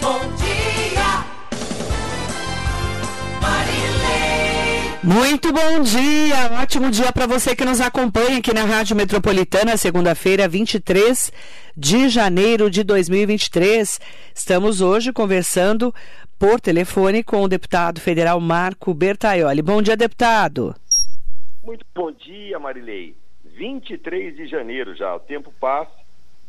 Bom dia, Marilei. Muito bom dia, ótimo dia para você que nos acompanha aqui na Rádio Metropolitana, segunda-feira, 23 de janeiro de 2023. Estamos hoje conversando por telefone com o deputado federal Marco Bertaioli. Bom dia, deputado. Muito bom dia, Marilei. 23 de janeiro já, o tempo passa,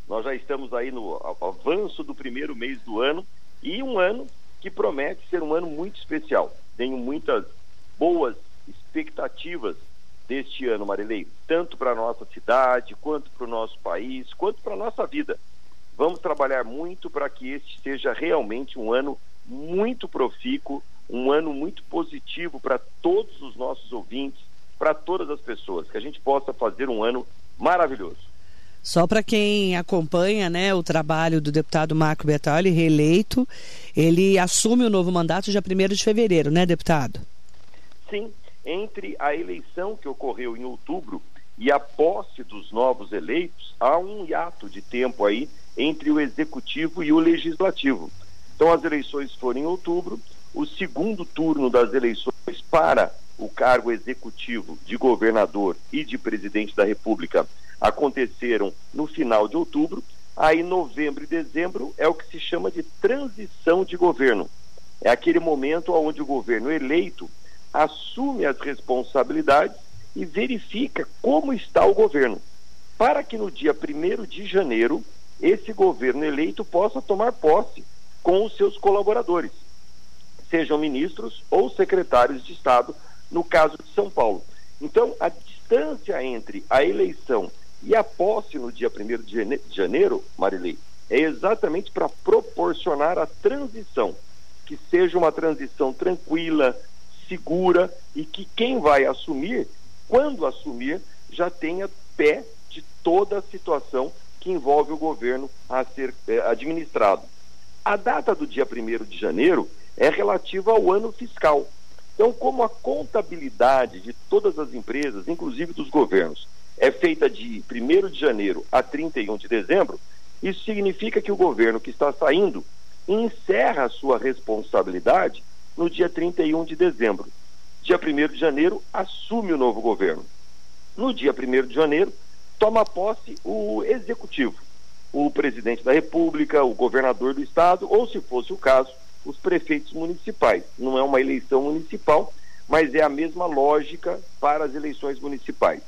nós já estamos aí no avanço do primeiro mês do ano e um ano que promete ser um ano muito especial. Tenho muitas boas expectativas deste ano, Marilei, tanto para a nossa cidade, quanto para o nosso país, quanto para a nossa vida. Vamos trabalhar muito para que este seja realmente um ano muito profícuo, um ano muito positivo para todos os nossos ouvintes, para todas as pessoas, que a gente possa fazer um ano maravilhoso. Só para quem acompanha né, o trabalho do deputado Marco Bertoli, reeleito, ele assume o novo mandato dia 1 de fevereiro, né, deputado? Sim, entre a eleição que ocorreu em outubro e a posse dos novos eleitos, há um hiato de tempo aí entre o executivo e o legislativo. Então, as eleições foram em outubro, o segundo turno das eleições para o cargo executivo de governador e de presidente da República aconteceram no final de outubro. Aí, novembro e dezembro é o que se chama de transição de governo. É aquele momento onde o governo eleito assume as responsabilidades e verifica como está o governo, para que no dia 1 de janeiro esse governo eleito possa tomar posse com os seus colaboradores, sejam ministros ou secretários de Estado, no caso de São Paulo. Então, a distância entre a eleição e a posse no dia 1 de janeiro, Marilei, é exatamente para proporcionar a transição, que seja uma transição tranquila, segura e que quem vai assumir, quando assumir, já tenha pé de toda a situação que envolve o governo a ser é, administrado. A data do dia 1 de janeiro é relativa ao ano fiscal. Então, como a contabilidade de todas as empresas, inclusive dos governos, é feita de 1 de janeiro a 31 de dezembro, isso significa que o governo que está saindo encerra a sua responsabilidade no dia 31 de dezembro. Dia 1 de janeiro, assume o novo governo. No dia 1 de janeiro, toma posse o executivo o presidente da República, o governador do estado, ou, se fosse o caso, os prefeitos municipais. Não é uma eleição municipal, mas é a mesma lógica para as eleições municipais.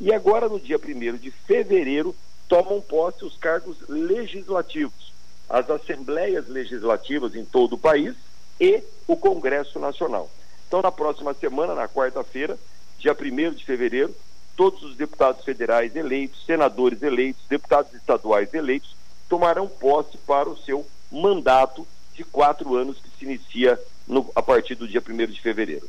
E agora, no dia 1 de fevereiro, tomam posse os cargos legislativos, as assembleias legislativas em todo o país e o Congresso Nacional. Então, na próxima semana, na quarta-feira, dia 1 de fevereiro, todos os deputados federais eleitos, senadores eleitos, deputados estaduais eleitos, tomarão posse para o seu mandato de quatro anos que se inicia no, a partir do dia 1 de fevereiro.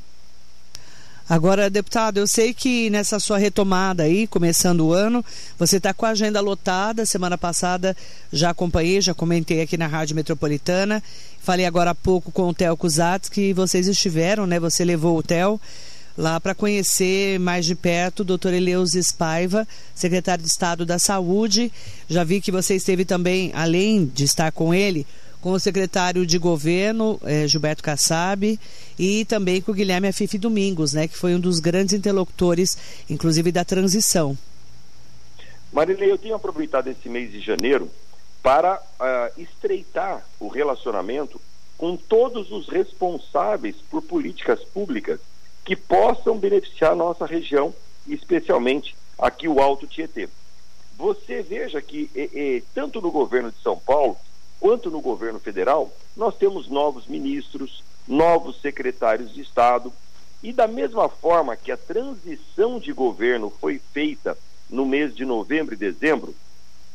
Agora, deputado, eu sei que nessa sua retomada aí, começando o ano, você está com a agenda lotada. Semana passada já acompanhei, já comentei aqui na Rádio Metropolitana. Falei agora há pouco com o Theo Cusatz que vocês estiveram, né? Você levou o Theo lá para conhecer mais de perto o doutor Eleusis Paiva, secretário de Estado da Saúde. Já vi que você esteve também, além de estar com ele, com o secretário de governo, eh, Gilberto Kassab, e também com o Guilherme Afife Domingos, né, que foi um dos grandes interlocutores, inclusive da transição. Marilei, eu tenho aproveitado esse mês de janeiro para uh, estreitar o relacionamento com todos os responsáveis por políticas públicas que possam beneficiar a nossa região, especialmente aqui o Alto Tietê. Você veja que e, e, tanto no governo de São Paulo quanto no governo federal, nós temos novos ministros, novos secretários de Estado, e da mesma forma que a transição de governo foi feita no mês de novembro e dezembro,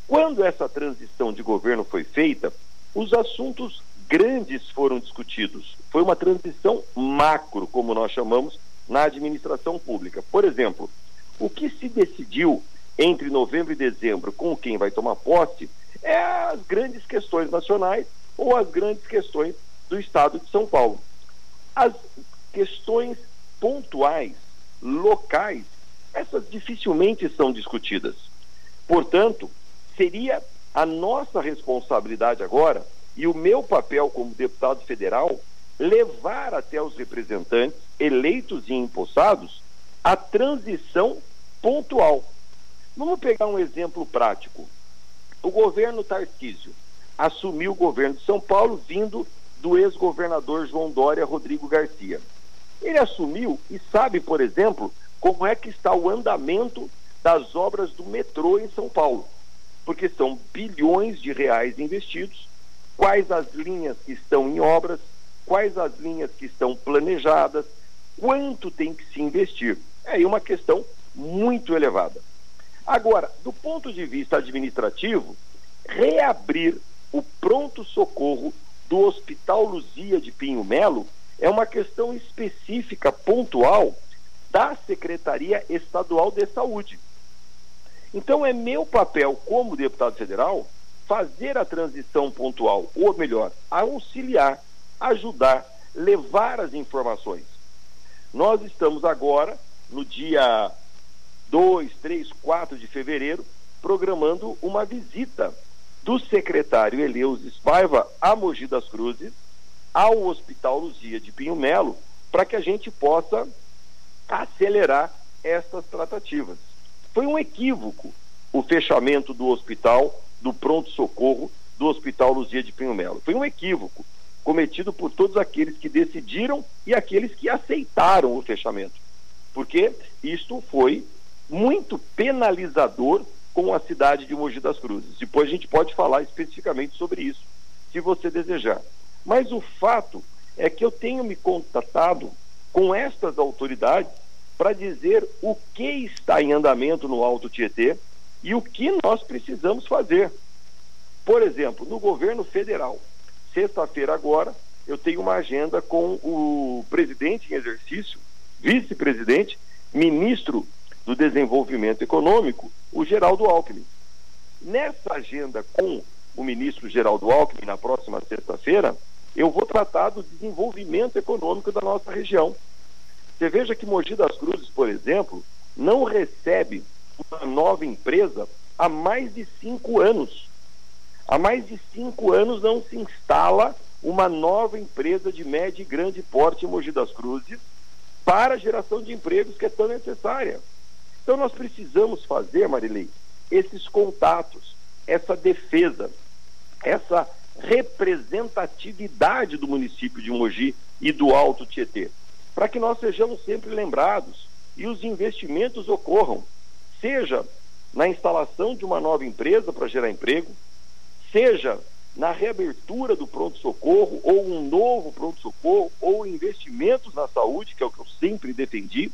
quando essa transição de governo foi feita, os assuntos grandes foram discutidos. Foi uma transição macro, como nós chamamos, na administração pública. Por exemplo, o que se decidiu entre novembro e dezembro com quem vai tomar posse é as grandes questões nacionais ou as grandes questões do Estado de São Paulo. As questões pontuais, locais, essas dificilmente são discutidas. Portanto, seria a nossa responsabilidade agora e o meu papel como deputado federal levar até os representantes eleitos e empossados a transição pontual. Vamos pegar um exemplo prático. O governo Tarcísio assumiu o governo de São Paulo vindo do ex-governador João Dória Rodrigo Garcia. Ele assumiu e sabe, por exemplo, como é que está o andamento das obras do metrô em São Paulo. Porque são bilhões de reais investidos, quais as linhas que estão em obras, quais as linhas que estão planejadas, quanto tem que se investir. É uma questão muito elevada. Agora, do ponto de vista administrativo, reabrir o pronto-socorro do Hospital Luzia de Pinho Melo é uma questão específica, pontual, da Secretaria Estadual de Saúde. Então, é meu papel como deputado federal fazer a transição pontual, ou melhor, auxiliar, ajudar, levar as informações. Nós estamos agora, no dia 2, 3, 4 de fevereiro, programando uma visita do secretário Eleusis Paiva a Mogi das Cruzes, ao Hospital Luzia de Pinho Melo, para que a gente possa acelerar essas tratativas. Foi um equívoco o fechamento do hospital, do pronto-socorro do Hospital Luzia de Pinho Melo. Foi um equívoco cometido por todos aqueles que decidiram e aqueles que aceitaram o fechamento. Porque isto foi muito penalizador com a cidade de Mogi das Cruzes. Depois a gente pode falar especificamente sobre isso, se você desejar. Mas o fato é que eu tenho me contatado com estas autoridades para dizer o que está em andamento no Alto Tietê e o que nós precisamos fazer. Por exemplo, no governo federal, sexta-feira agora, eu tenho uma agenda com o presidente em exercício, vice-presidente, ministro do Desenvolvimento Econômico, o Geraldo Alckmin. Nessa agenda com o ministro Geraldo Alckmin, na próxima sexta-feira, eu vou tratar do desenvolvimento econômico da nossa região. Você veja que Mogi das Cruzes, por exemplo, não recebe uma nova empresa há mais de cinco anos. Há mais de cinco anos não se instala uma nova empresa de médio e grande porte em Mogi das Cruzes para a geração de empregos que é tão necessária. Então nós precisamos fazer, Marilei, esses contatos, essa defesa, essa representatividade do município de Mogi e do Alto Tietê, para que nós sejamos sempre lembrados e os investimentos ocorram, seja na instalação de uma nova empresa para gerar emprego, seja na reabertura do pronto-socorro, ou um novo pronto-socorro, ou investimentos na saúde, que é o que eu sempre defendi,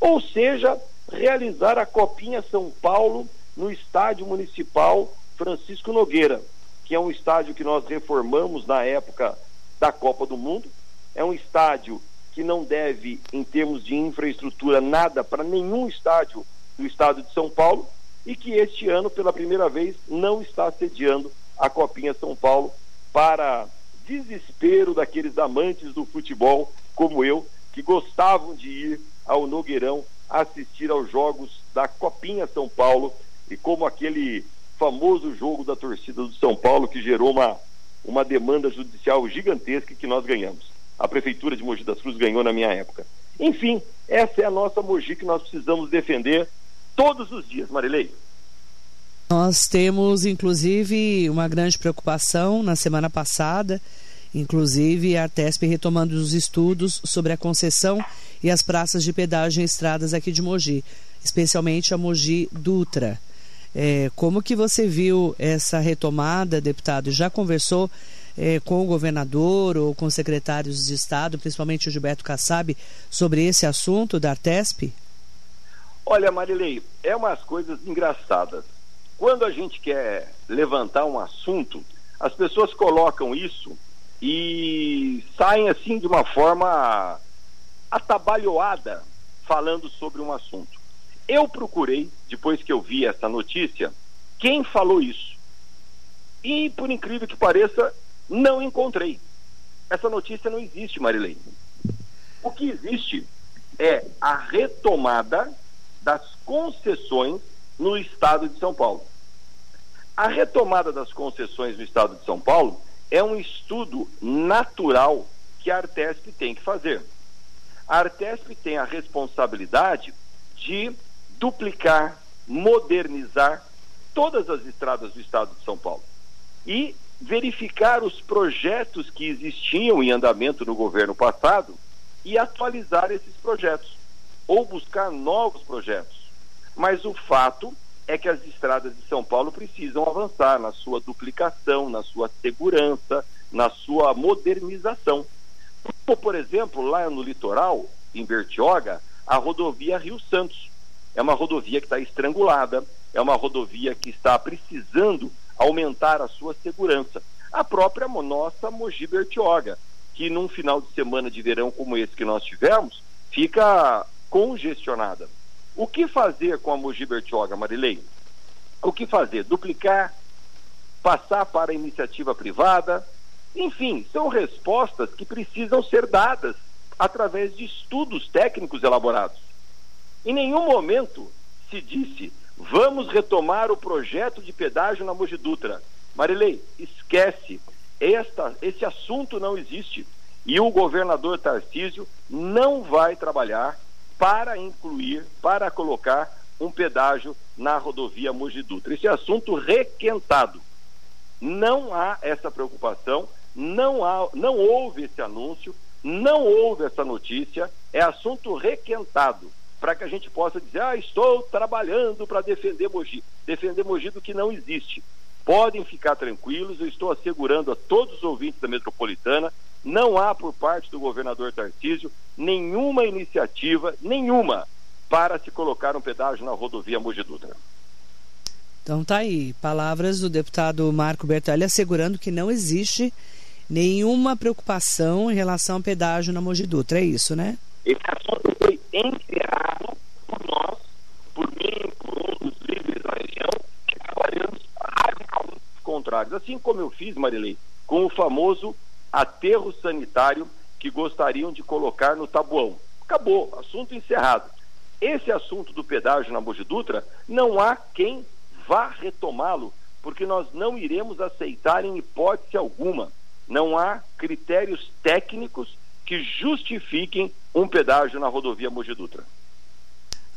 ou seja, realizar a Copinha São Paulo no Estádio Municipal Francisco Nogueira, que é um estádio que nós reformamos na época da Copa do Mundo. É um estádio que não deve, em termos de infraestrutura, nada para nenhum estádio do estado de São Paulo e que este ano, pela primeira vez, não está sediando a Copinha São Paulo para desespero daqueles amantes do futebol como eu, que gostavam de ir ao Nogueirão assistir aos jogos da Copinha São Paulo e como aquele famoso jogo da torcida do São Paulo que gerou uma, uma demanda judicial gigantesca que nós ganhamos. A prefeitura de Mogi das Cruzes ganhou na minha época. Enfim, essa é a nossa Mogi que nós precisamos defender todos os dias, Marilei. Nós temos, inclusive, uma grande preocupação na semana passada, inclusive a TESP retomando os estudos sobre a concessão e as praças de pedágio em estradas aqui de Mogi, especialmente a Mogi Dutra. É, como que você viu essa retomada, deputado? Já conversou é, com o governador ou com secretários de Estado, principalmente o Gilberto Kassab, sobre esse assunto da Artesp? Olha, Marilei, é umas coisas engraçadas. Quando a gente quer levantar um assunto, as pessoas colocam isso e saem assim de uma forma atabalhoada falando sobre um assunto. Eu procurei, depois que eu vi essa notícia, quem falou isso. E, por incrível que pareça, não encontrei. Essa notícia não existe, Marilene. O que existe é a retomada das concessões no estado de São Paulo. A retomada das concessões no estado de São Paulo é um estudo natural que a Artesp tem que fazer. A Artesp tem a responsabilidade de duplicar, modernizar todas as estradas do estado de São Paulo e verificar os projetos que existiam em andamento no governo passado e atualizar esses projetos ou buscar novos projetos. Mas o fato é que as estradas de São Paulo precisam avançar na sua duplicação, na sua segurança, na sua modernização. Como, por exemplo, lá no litoral, em Bertioga, a rodovia Rio Santos. É uma rodovia que está estrangulada, é uma rodovia que está precisando aumentar a sua segurança. A própria nossa Mogi Bertioga, que num final de semana de verão como esse que nós tivemos, fica congestionada. O que fazer com a Mogi Bertioga, Marilei? O que fazer? Duplicar? Passar para a iniciativa privada? Enfim, são respostas que precisam ser dadas através de estudos técnicos elaborados. Em nenhum momento se disse vamos retomar o projeto de pedágio na Mogi Dutra. Marilei, esquece. Esta, esse assunto não existe. E o governador Tarcísio não vai trabalhar para incluir, para colocar um pedágio na rodovia Mogi Dutra. Esse assunto requentado. Não há essa preocupação, não, há, não houve esse anúncio, não houve essa notícia, é assunto requentado para que a gente possa dizer, ah, estou trabalhando para defender Mogi. Defender Mogi do que não existe. Podem ficar tranquilos, eu estou assegurando a todos os ouvintes da metropolitana não há por parte do governador Tarcísio nenhuma iniciativa, nenhuma, para se colocar um pedágio na rodovia Mogi Dutra. Então tá aí, palavras do deputado Marco Bertolli assegurando que não existe nenhuma preocupação em relação ao pedágio na Mogi Dutra, é isso, né? Esse assunto foi enviado por nós, por mim, por um dos líderes da região, que trabalhamos radicalmente contrários. Assim como eu fiz, Marilei, com o famoso aterro sanitário que gostariam de colocar no tabuão. Acabou, assunto encerrado. Esse assunto do pedágio na Mogi Dutra, não há quem vá retomá-lo, porque nós não iremos aceitar em hipótese alguma. Não há critérios técnicos que justifiquem um pedágio na rodovia Mogi Dutra.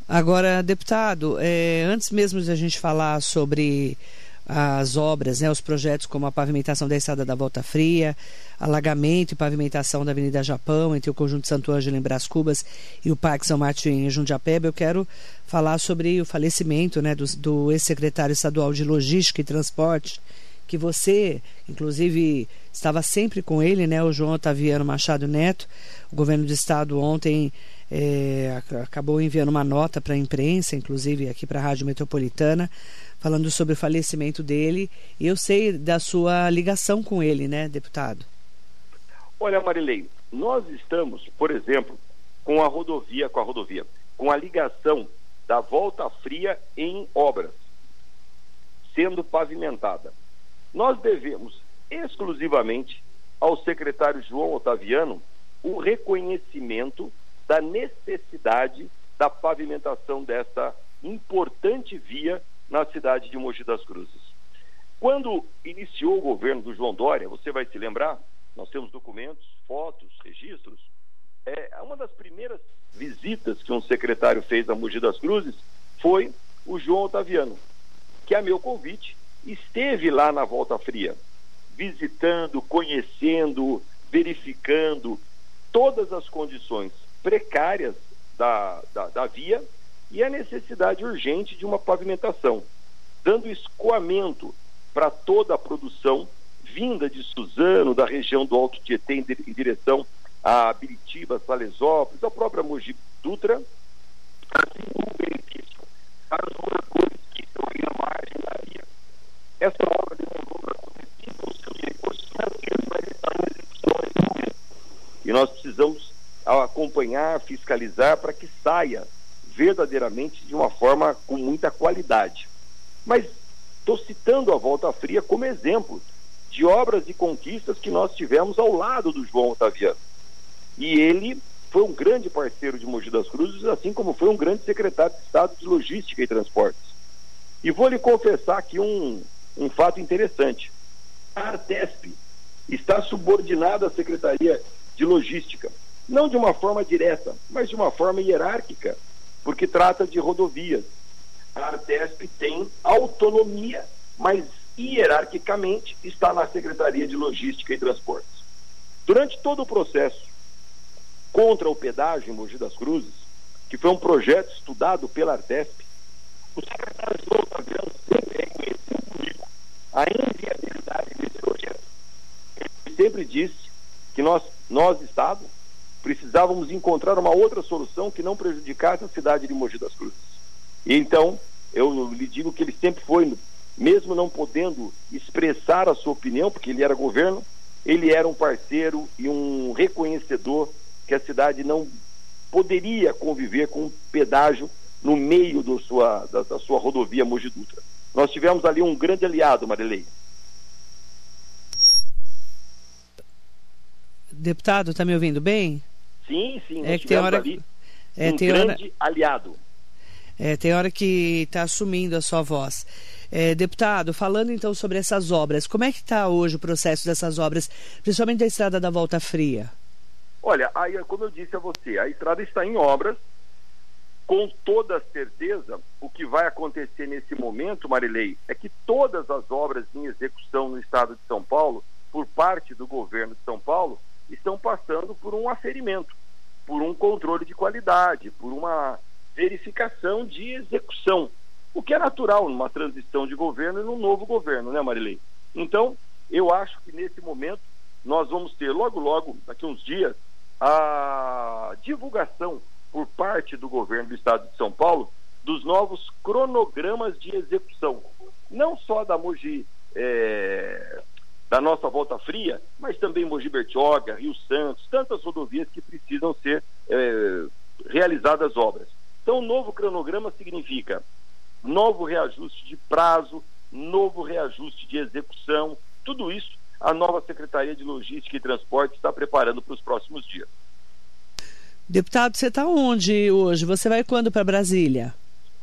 Agora, deputado, é, antes mesmo de a gente falar sobre as obras, né, os projetos como a pavimentação da estrada da Volta Fria, alagamento e pavimentação da Avenida Japão, entre o Conjunto Santo Ângelo em Brás Cubas e o Parque São Martin em Jundiapeba, eu quero falar sobre o falecimento né, do, do ex-secretário estadual de Logística e Transporte, que você, inclusive, estava sempre com ele, né, o João Otaviano Machado Neto. O governo do estado ontem é, acabou enviando uma nota para a imprensa, inclusive aqui para a Rádio Metropolitana, falando sobre o falecimento dele. E eu sei da sua ligação com ele, né, deputado? Olha, Marilei, nós estamos, por exemplo, com a rodovia, com a rodovia, com a ligação da Volta Fria em obras, sendo pavimentada. Nós devemos exclusivamente ao secretário João Otaviano o reconhecimento da necessidade da pavimentação dessa importante via na cidade de Mogi das Cruzes. Quando iniciou o governo do João Dória, você vai se lembrar, nós temos documentos, fotos, registros. É, uma das primeiras visitas que um secretário fez a Mogi das Cruzes foi o João Otaviano, que a meu convite esteve lá na Volta Fria, visitando, conhecendo, verificando todas as condições precárias da, da, da via e a necessidade urgente de uma pavimentação, dando escoamento para toda a produção vinda de Suzano, da região do Alto Tietê, em direção a Biritiba, Salesópolis, a própria Mogi Dutra, assim o benefício para os moradores que estão aí na margem da via. Essa obra para acontecer com seus recursos financeiros, mas está em execução nesse momento. E nós precisamos acompanhar, fiscalizar para que saia verdadeiramente de uma forma com muita qualidade. Mas estou citando a Volta Fria como exemplo de obras e conquistas que nós tivemos ao lado do João Otaviano. E ele foi um grande parceiro de Mogi das Cruzes, assim como foi um grande secretário de Estado de Logística e Transportes. E vou lhe confessar aqui um, um fato interessante. A Artesp está subordinada à Secretaria de Logística. Não de uma forma direta, mas de uma forma hierárquica, porque trata de rodovias. A Artesp tem autonomia, mas hierarquicamente está na Secretaria de Logística e Transportes. Durante todo o processo contra o pedágio em Mogi das Cruzes, que foi um projeto estudado pela Artesp, o secretário João Fabiano sempre a inviabilidade desse projeto. Ele sempre disse que nós, nós Estado, precisávamos encontrar uma outra solução que não prejudicasse a cidade de Mogi das Cruzes. E então, eu lhe digo que ele sempre foi, mesmo não podendo expressar a sua opinião, porque ele era governo, ele era um parceiro e um reconhecedor que a cidade não poderia conviver com um pedágio no meio sua, da, da sua rodovia Mogi Dutra. Nós tivemos ali um grande aliado, Marilei. Deputado, está me ouvindo bem? Sim, sim. É que tem hora ali é, um tem grande hora, aliado. é, tem hora que está sumindo a sua voz. É, deputado, falando então sobre essas obras, como é que está hoje o processo dessas obras, principalmente da estrada da Volta Fria? Olha, aí, como eu disse a você, a estrada está em obras. Com toda certeza, o que vai acontecer nesse momento, Marilei, é que todas as obras em execução no estado de São Paulo, por parte do governo de São Paulo, estão passando por um aferimento, por um controle de qualidade, por uma verificação de execução, o que é natural numa transição de governo e num novo governo, né, Marilei? Então, eu acho que nesse momento nós vamos ter logo, logo, daqui uns dias, a divulgação por parte do governo do estado de São Paulo dos novos cronogramas de execução, não só da Mogi, é, da nossa Volta Fria, mas também Mogi Bertioga, Rio Santos, tantas rodovias que precisam ser é, realizadas obras. Então, o novo cronograma significa novo reajuste de prazo, novo reajuste de execução, tudo isso a nova Secretaria de Logística e Transporte está preparando para os próximos dias. Deputado, você está onde hoje? Você vai quando para Brasília?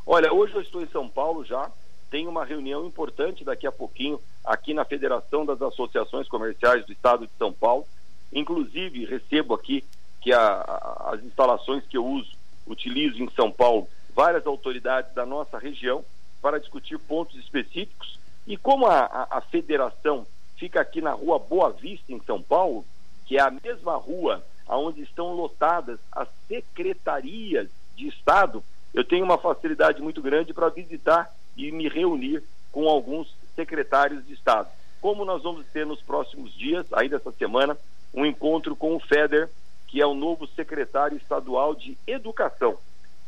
Olha, hoje eu estou em São Paulo já. Tem uma reunião importante daqui a pouquinho aqui na Federação das Associações Comerciais do Estado de São Paulo. Inclusive, recebo aqui que a, as instalações que eu uso, utilizo em São Paulo, várias autoridades da nossa região para discutir pontos específicos. E como a, a, a federação fica aqui na rua Boa Vista, em São Paulo, que é a mesma rua onde estão lotadas as secretarias de Estado, eu tenho uma facilidade muito grande para visitar e me reunir com alguns secretários de Estado. Como nós vamos ter nos próximos dias, ainda essa semana, um encontro com o FEDER, que é o novo secretário estadual de Educação.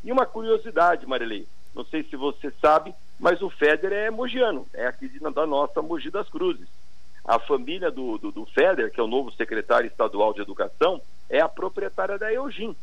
E uma curiosidade, Marilei, não sei se você sabe, mas o FEDER é mogiano, é aqui da nossa Mogi das Cruzes. A família do, do, do FEDER, que é o novo secretário estadual de Educação, é a proprietária da Eugim.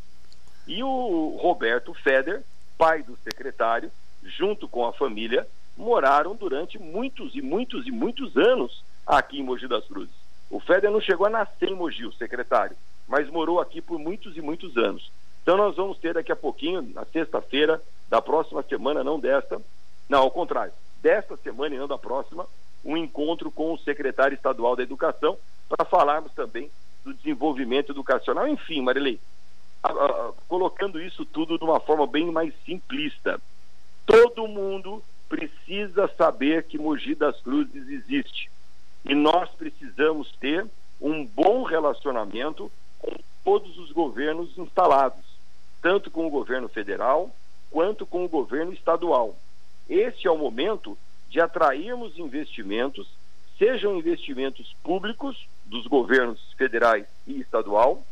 E o Roberto Feder, pai do secretário, junto com a família, moraram durante muitos e muitos e muitos anos aqui em Mogi das Cruzes. O Feder não chegou a nascer em Mogi, o secretário, mas morou aqui por muitos e muitos anos. Então nós vamos ter daqui a pouquinho, na sexta-feira da próxima semana, não desta, não, ao contrário, desta semana e não da próxima, um encontro com o secretário estadual da Educação para falarmos também do desenvolvimento educacional. Enfim, Marilei, a, a, colocando isso tudo de uma forma bem mais simplista. Todo mundo precisa saber que Mogi das Cruzes existe. E nós precisamos ter um bom relacionamento com todos os governos instalados, tanto com o governo federal quanto com o governo estadual. Este é o momento de atrairmos investimentos, sejam investimentos públicos dos governos federais e estadual,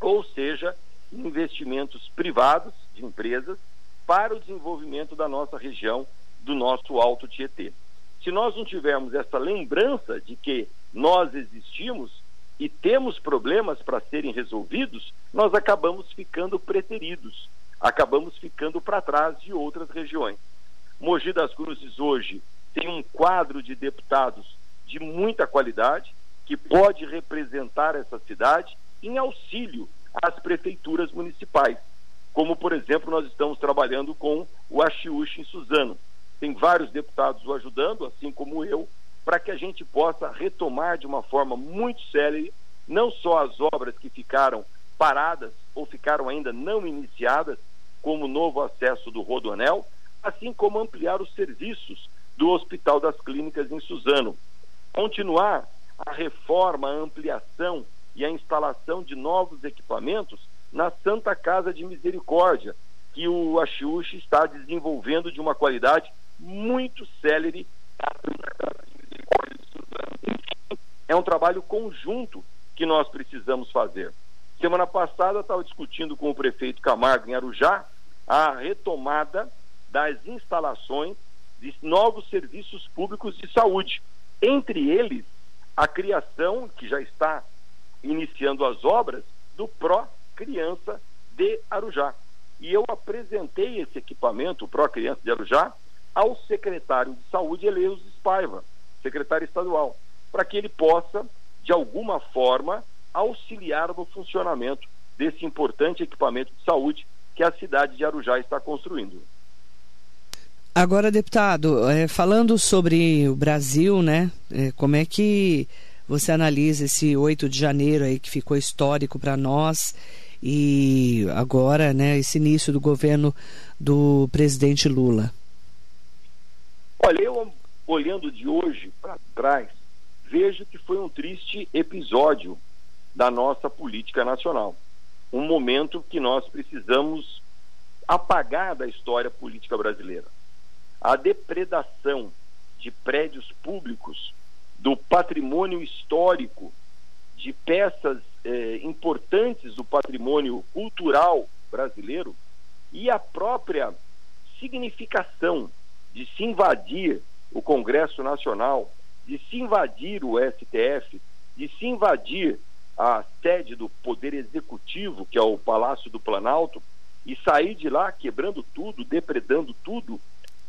ou seja, investimentos privados de empresas para o desenvolvimento da nossa região, do nosso Alto Tietê. Se nós não tivermos essa lembrança de que nós existimos e temos problemas para serem resolvidos, nós acabamos ficando preteridos, acabamos ficando para trás de outras regiões. Mogi das Cruzes hoje tem um quadro de deputados de muita qualidade, que pode representar essa cidade em auxílio às prefeituras municipais. Como, por exemplo, nós estamos trabalhando com o Achiuchi em Suzano. Tem vários deputados o ajudando, assim como eu, para que a gente possa retomar de uma forma muito séria não só as obras que ficaram paradas ou ficaram ainda não iniciadas, como o novo acesso do Rodoanel, assim como ampliar os serviços do Hospital das Clínicas em Suzano. Continuar a reforma, a ampliação e a instalação de novos equipamentos na Santa Casa de Misericórdia, que o Axiúxi está desenvolvendo de uma qualidade muito célere. É um trabalho conjunto que nós precisamos fazer. Semana passada estava discutindo com o prefeito Camargo em Arujá a retomada das instalações de novos serviços públicos de saúde. Entre eles, a criação, que já está iniciando as obras, do Pró Criança de Arujá. E eu apresentei esse equipamento, o Pró Criança de Arujá, ao secretário de Saúde, Eleus Espaiva, secretário estadual, para que ele possa, de alguma forma, auxiliar no funcionamento desse importante equipamento de saúde que a cidade de Arujá está construindo. Agora, deputado, é, falando sobre o Brasil, né? É, como é que você analisa esse 8 de janeiro aí que ficou histórico para nós e agora, né, esse início do governo do presidente Lula? Olha, eu olhando de hoje para trás, vejo que foi um triste episódio da nossa política nacional. Um momento que nós precisamos apagar da história política brasileira. A depredação de prédios públicos, do patrimônio histórico, de peças eh, importantes do patrimônio cultural brasileiro e a própria significação de se invadir o Congresso Nacional, de se invadir o STF, de se invadir a sede do Poder Executivo, que é o Palácio do Planalto, e sair de lá quebrando tudo, depredando tudo,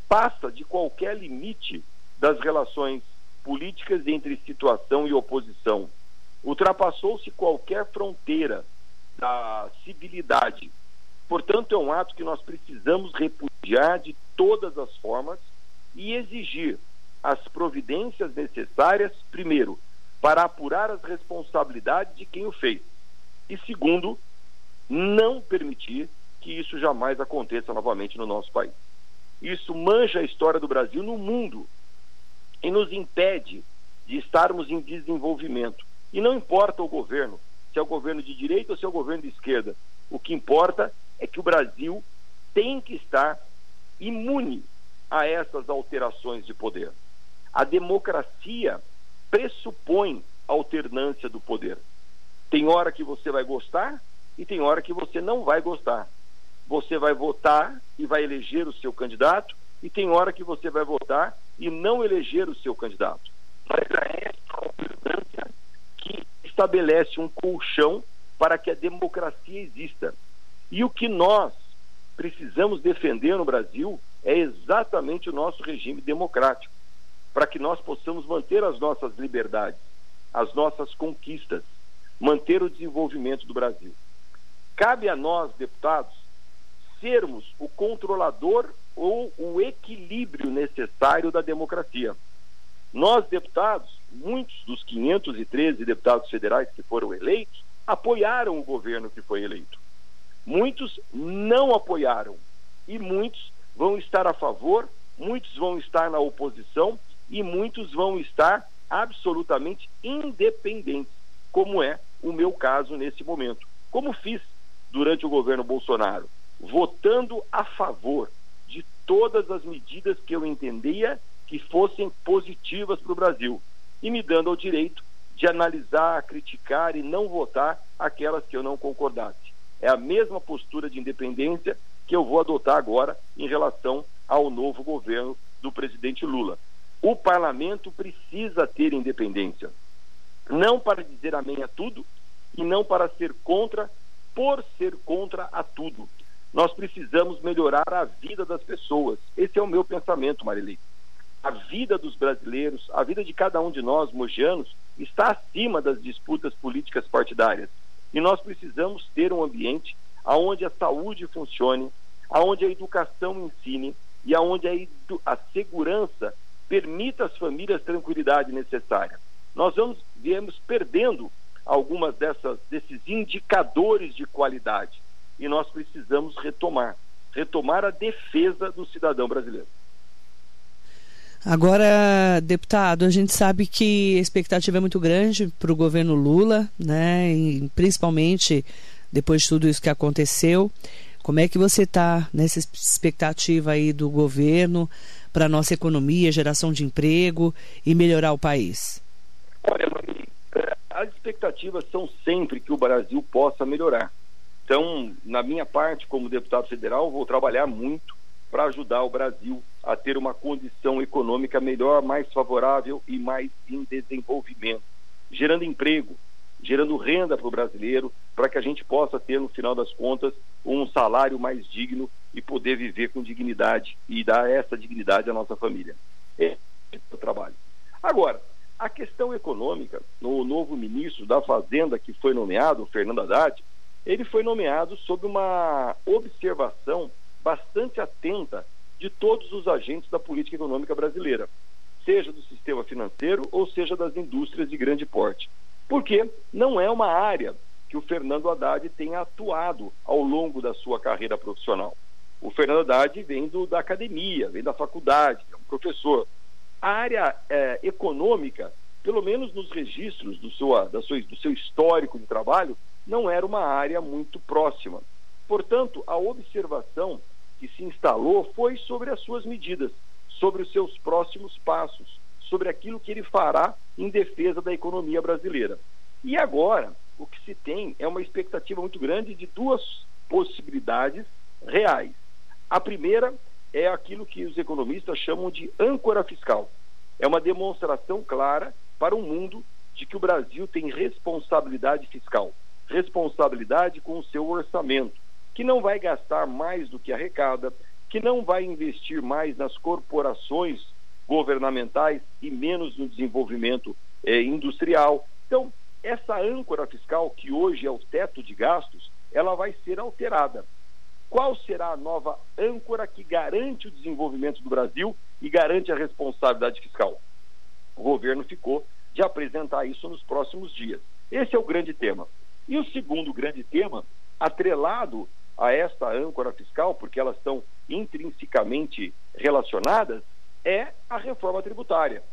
passa de qualquer limite das relações políticas entre situação e oposição. Ultrapassou-se qualquer fronteira da civilidade. Portanto, é um ato que nós precisamos repudiar de todas as formas e exigir as providências necessárias, primeiro, para apurar as responsabilidades de quem o fez. E segundo, não permitir que isso jamais aconteça novamente no nosso país. Isso manja a história do Brasil no mundo e nos impede de estarmos em desenvolvimento. E não importa o governo, se é o governo de direita ou se é o governo de esquerda. O que importa é que o Brasil tem que estar imune a essas alterações de poder. A democracia pressupõe alternância do poder. Tem hora que você vai gostar e tem hora que você não vai gostar. Você vai votar e vai eleger o seu candidato e tem hora que você vai votar e não eleger o seu candidato. Mas é essa alternância que estabelece um colchão para que a democracia exista. E o que nós precisamos defender no Brasil é exatamente o nosso regime democrático para que nós possamos manter as nossas liberdades, as nossas conquistas, manter o desenvolvimento do Brasil. Cabe a nós, deputados, sermos o controlador ou o equilíbrio necessário da democracia. Nós, deputados, muitos dos 513 deputados federais que foram eleitos, apoiaram o governo que foi eleito. Muitos não apoiaram e muitos vão estar a favor, muitos vão estar na oposição e muitos vão estar absolutamente independentes, como é o meu caso nesse momento. Como fiz durante o governo Bolsonaro, votando a favor de todas as medidas que eu entendia que fossem positivas para o Brasil e me dando o direito de analisar, criticar e não votar aquelas que eu não concordasse. É a mesma postura de independência que eu vou adotar agora em relação ao novo governo do presidente Lula. O parlamento precisa ter independência. Não para dizer amém a tudo e não para ser contra por ser contra a tudo. Nós precisamos melhorar a vida das pessoas. Esse é o meu pensamento, Marilei. A vida dos brasileiros, a vida de cada um de nós, mogianos, está acima das disputas políticas partidárias. E nós precisamos ter um ambiente onde a saúde funcione, onde a educação ensine e onde a, a segurança permita às famílias tranquilidade necessária. Nós vamos, viemos perdendo algumas dessas, desses indicadores de qualidade e nós precisamos retomar retomar a defesa do cidadão brasileiro. Agora, deputado, a gente sabe que a expectativa é muito grande para o governo Lula, né? E principalmente depois de tudo isso que aconteceu. Como é que você está nessa expectativa aí do governo para a nossa economia, geração de emprego e melhorar o país? Olha, as expectativas são sempre que o Brasil possa melhorar. Então, na minha parte, como deputado federal, vou trabalhar muito para ajudar o Brasil a ter uma condição econômica melhor, mais favorável e mais em desenvolvimento, gerando emprego, gerando renda para o brasileiro, para que a gente possa ter, no final das contas, um salário mais digno e poder viver com dignidade e dar essa dignidade à nossa família. É o trabalho. Agora, a questão econômica, no novo ministro da Fazenda que foi nomeado, Fernando Haddad, ele foi nomeado sob uma observação bastante atenta de todos os agentes da política econômica brasileira, seja do sistema financeiro ou seja das indústrias de grande porte. Porque não é uma área que o Fernando Haddad tenha atuado ao longo da sua carreira profissional. O Fernando Haddad vem do, da academia, vem da faculdade, é um professor. A área é, econômica, pelo menos nos registros do seu, da sua, do seu histórico de trabalho, não era uma área muito próxima. Portanto, a observação que se instalou foi sobre as suas medidas, sobre os seus próximos passos, sobre aquilo que ele fará em defesa da economia brasileira. E agora, o que se tem é uma expectativa muito grande de duas possibilidades reais. A primeira é aquilo que os economistas chamam de âncora fiscal. É uma demonstração clara para o mundo de que o Brasil tem responsabilidade fiscal responsabilidade com o seu orçamento, que não vai gastar mais do que arrecada, que não vai investir mais nas corporações governamentais e menos no desenvolvimento eh, industrial. Então, essa âncora fiscal, que hoje é o teto de gastos, ela vai ser alterada. Qual será a nova âncora que garante o desenvolvimento do Brasil e garante a responsabilidade fiscal? O governo ficou de apresentar isso nos próximos dias. Esse é o grande tema. E o segundo grande tema, atrelado a esta âncora fiscal, porque elas estão intrinsecamente relacionadas, é a reforma tributária.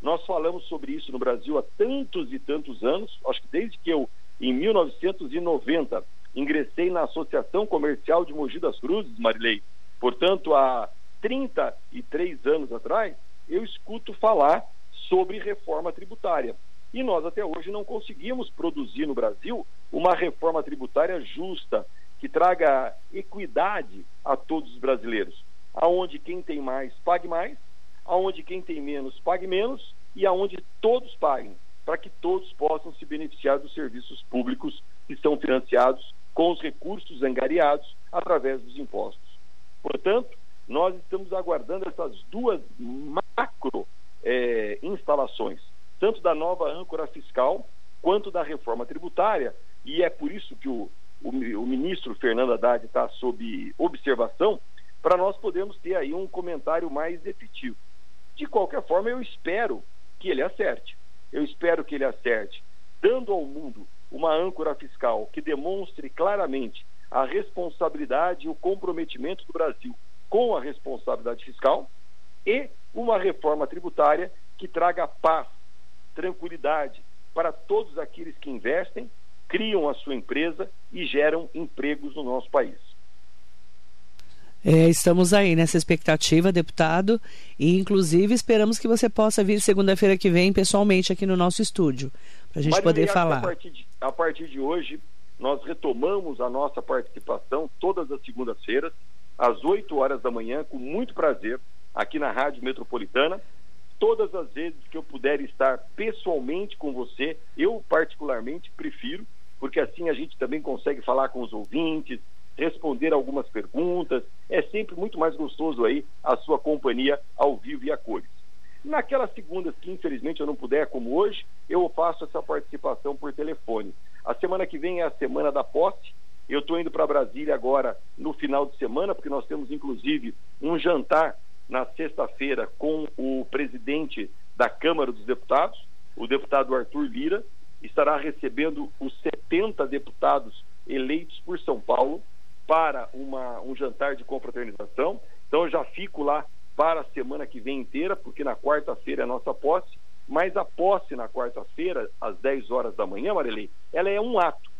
Nós falamos sobre isso no Brasil há tantos e tantos anos, acho que desde que eu, em 1990, ingressei na Associação Comercial de Mogi das Cruzes, Marilei. Portanto, há 33 anos atrás, eu escuto falar sobre reforma tributária. E nós até hoje não conseguimos produzir no Brasil uma reforma tributária justa, que traga equidade a todos os brasileiros, aonde quem tem mais pague mais, aonde quem tem menos pague menos. E aonde todos paguem, para que todos possam se beneficiar dos serviços públicos que são financiados com os recursos angariados através dos impostos. Portanto, nós estamos aguardando essas duas macro eh, instalações tanto da nova âncora fiscal quanto da reforma tributária, e é por isso que o, o, o ministro Fernando Haddad está sob observação, para nós podermos ter aí um comentário mais efetivo. De qualquer forma, eu espero que ele acerte. Eu espero que ele acerte, dando ao mundo uma âncora fiscal que demonstre claramente a responsabilidade e o comprometimento do Brasil com a responsabilidade fiscal e uma reforma tributária que traga paz tranquilidade para todos aqueles que investem, criam a sua empresa e geram empregos no nosso país. É, estamos aí nessa expectativa, deputado, e inclusive esperamos que você possa vir segunda-feira que vem pessoalmente aqui no nosso estúdio, para a gente poder falar. A partir, de, a partir de hoje, nós retomamos a nossa participação todas as segundas-feiras, às 8 horas da manhã, com muito prazer, aqui na Rádio Metropolitana, todas as vezes que eu puder estar pessoalmente com você, eu particularmente prefiro, porque assim a gente também consegue falar com os ouvintes, responder algumas perguntas. É sempre muito mais gostoso aí a sua companhia ao vivo e a cores. Naquelas segundas que infelizmente eu não puder, como hoje, eu faço essa participação por telefone. A semana que vem é a semana da posse. Eu estou indo para Brasília agora no final de semana, porque nós temos inclusive um jantar na sexta-feira com o presidente da Câmara dos Deputados, o deputado Arthur Lira, estará recebendo os 70 deputados eleitos por São Paulo para uma, um jantar de confraternização. Então eu já fico lá para a semana que vem inteira, porque na quarta-feira é a nossa posse, mas a posse na quarta-feira, às 10 horas da manhã, Marilei, ela é um ato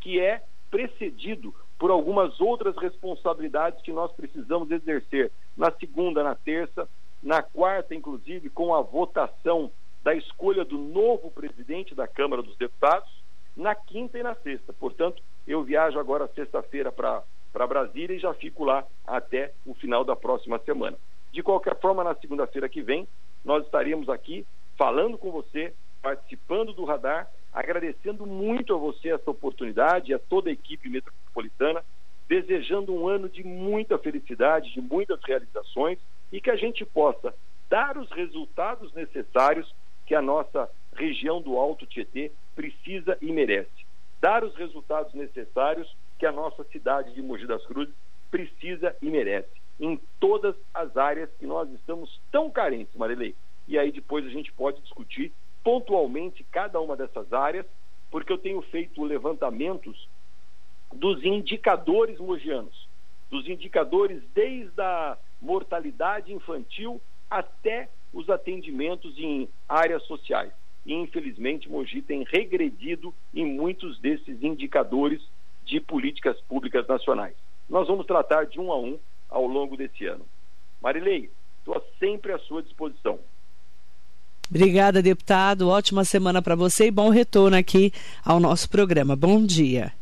que é precedido por algumas outras responsabilidades que nós precisamos exercer na segunda, na terça, na quarta, inclusive, com a votação da escolha do novo presidente da Câmara dos Deputados, na quinta e na sexta. Portanto, eu viajo agora sexta-feira para Brasília e já fico lá até o final da próxima semana. De qualquer forma, na segunda-feira que vem, nós estaremos aqui falando com você, participando do radar, agradecendo muito a você essa oportunidade e a toda a equipe metropolitana, desejando um ano de muita felicidade, de muitas realizações e que a gente possa dar os resultados necessários que a nossa região do Alto Tietê precisa e merece. Dar os resultados necessários que a nossa cidade de Mogi das Cruzes precisa e merece, em todas as áreas que nós estamos tão carentes, Marilei. E aí depois a gente pode discutir pontualmente cada uma dessas áreas, porque eu tenho feito levantamentos dos indicadores mogianos, dos indicadores desde a mortalidade infantil até os atendimentos em áreas sociais. E, infelizmente, Mogi tem regredido em muitos desses indicadores de políticas públicas nacionais. Nós vamos tratar de um a um ao longo desse ano. Marilei, estou sempre à sua disposição. Obrigada, deputado. Ótima semana para você e bom retorno aqui ao nosso programa. Bom dia.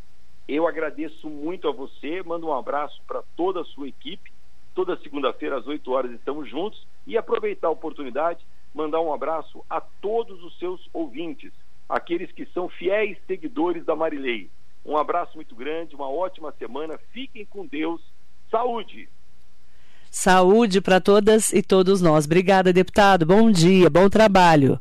Eu agradeço muito a você, mando um abraço para toda a sua equipe. Toda segunda-feira às 8 horas estamos juntos e aproveitar a oportunidade, mandar um abraço a todos os seus ouvintes, aqueles que são fiéis seguidores da Marilei. Um abraço muito grande, uma ótima semana. Fiquem com Deus. Saúde! Saúde para todas e todos nós. Obrigada, deputado. Bom dia, bom trabalho.